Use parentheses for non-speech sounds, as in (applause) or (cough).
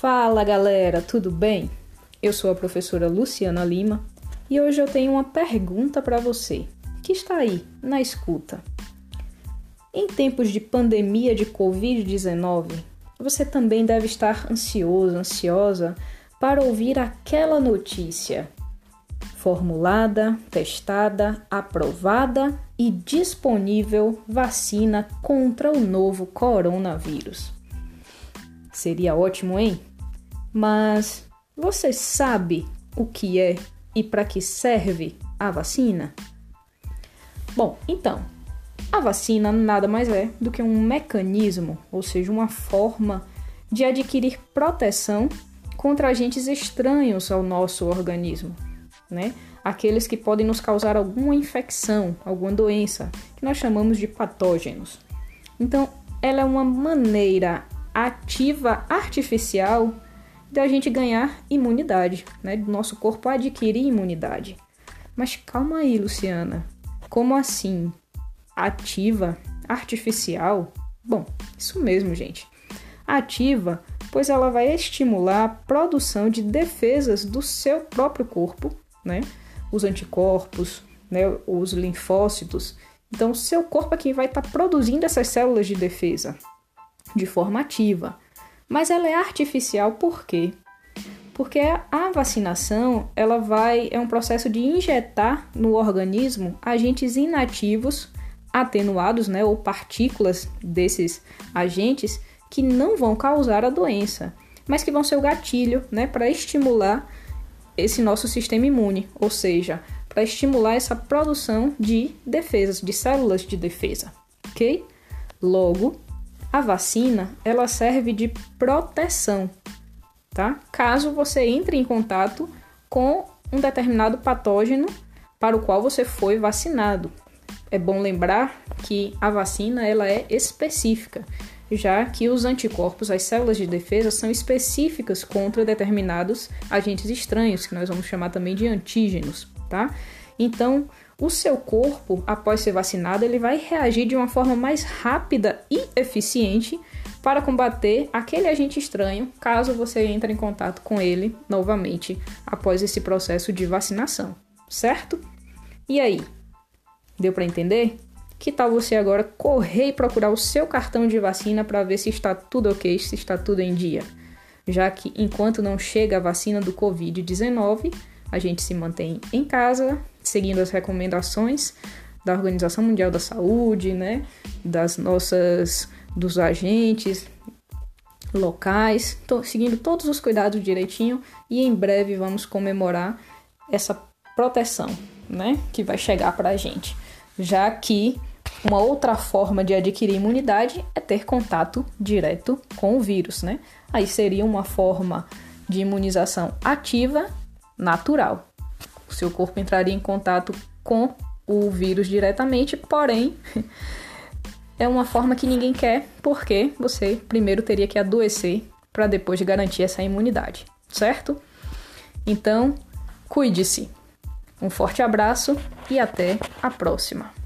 Fala galera, tudo bem? Eu sou a professora Luciana Lima e hoje eu tenho uma pergunta para você que está aí na escuta. Em tempos de pandemia de Covid-19, você também deve estar ansioso, ansiosa para ouvir aquela notícia formulada, testada, aprovada e disponível vacina contra o novo coronavírus. Seria ótimo, hein? Mas você sabe o que é e para que serve a vacina? Bom, então, a vacina nada mais é do que um mecanismo, ou seja, uma forma de adquirir proteção contra agentes estranhos ao nosso organismo né? Aqueles que podem nos causar alguma infecção, alguma doença, que nós chamamos de patógenos. Então, ela é uma maneira ativa artificial da gente ganhar imunidade, né? Do nosso corpo adquirir imunidade. Mas calma aí, Luciana. Como assim? Ativa artificial? Bom, isso mesmo, gente. Ativa, pois ela vai estimular a produção de defesas do seu próprio corpo né? Os anticorpos, né? Os linfócitos. Então, seu corpo aqui vai estar tá produzindo essas células de defesa de forma ativa. Mas ela é artificial por quê? Porque a vacinação, ela vai é um processo de injetar no organismo agentes inativos atenuados, né, ou partículas desses agentes que não vão causar a doença, mas que vão ser o gatilho, né, para estimular esse nosso sistema imune, ou seja, para estimular essa produção de defesas, de células de defesa, ok? Logo, a vacina ela serve de proteção, tá? Caso você entre em contato com um determinado patógeno para o qual você foi vacinado. É bom lembrar que a vacina ela é específica já que os anticorpos, as células de defesa, são específicas contra determinados agentes estranhos, que nós vamos chamar também de antígenos, tá? Então, o seu corpo, após ser vacinado, ele vai reagir de uma forma mais rápida e eficiente para combater aquele agente estranho, caso você entre em contato com ele novamente após esse processo de vacinação, certo? E aí? Deu para entender? Que tal você agora correr e procurar o seu cartão de vacina para ver se está tudo ok, se está tudo em dia? Já que enquanto não chega a vacina do Covid-19, a gente se mantém em casa, seguindo as recomendações da Organização Mundial da Saúde, né, das nossas dos agentes locais, seguindo todos os cuidados direitinho e em breve vamos comemorar essa proteção, né, que vai chegar para a gente, já que uma outra forma de adquirir imunidade é ter contato direto com o vírus, né? Aí seria uma forma de imunização ativa natural. O seu corpo entraria em contato com o vírus diretamente, porém (laughs) é uma forma que ninguém quer, porque você primeiro teria que adoecer para depois garantir essa imunidade, certo? Então, cuide-se. Um forte abraço e até a próxima.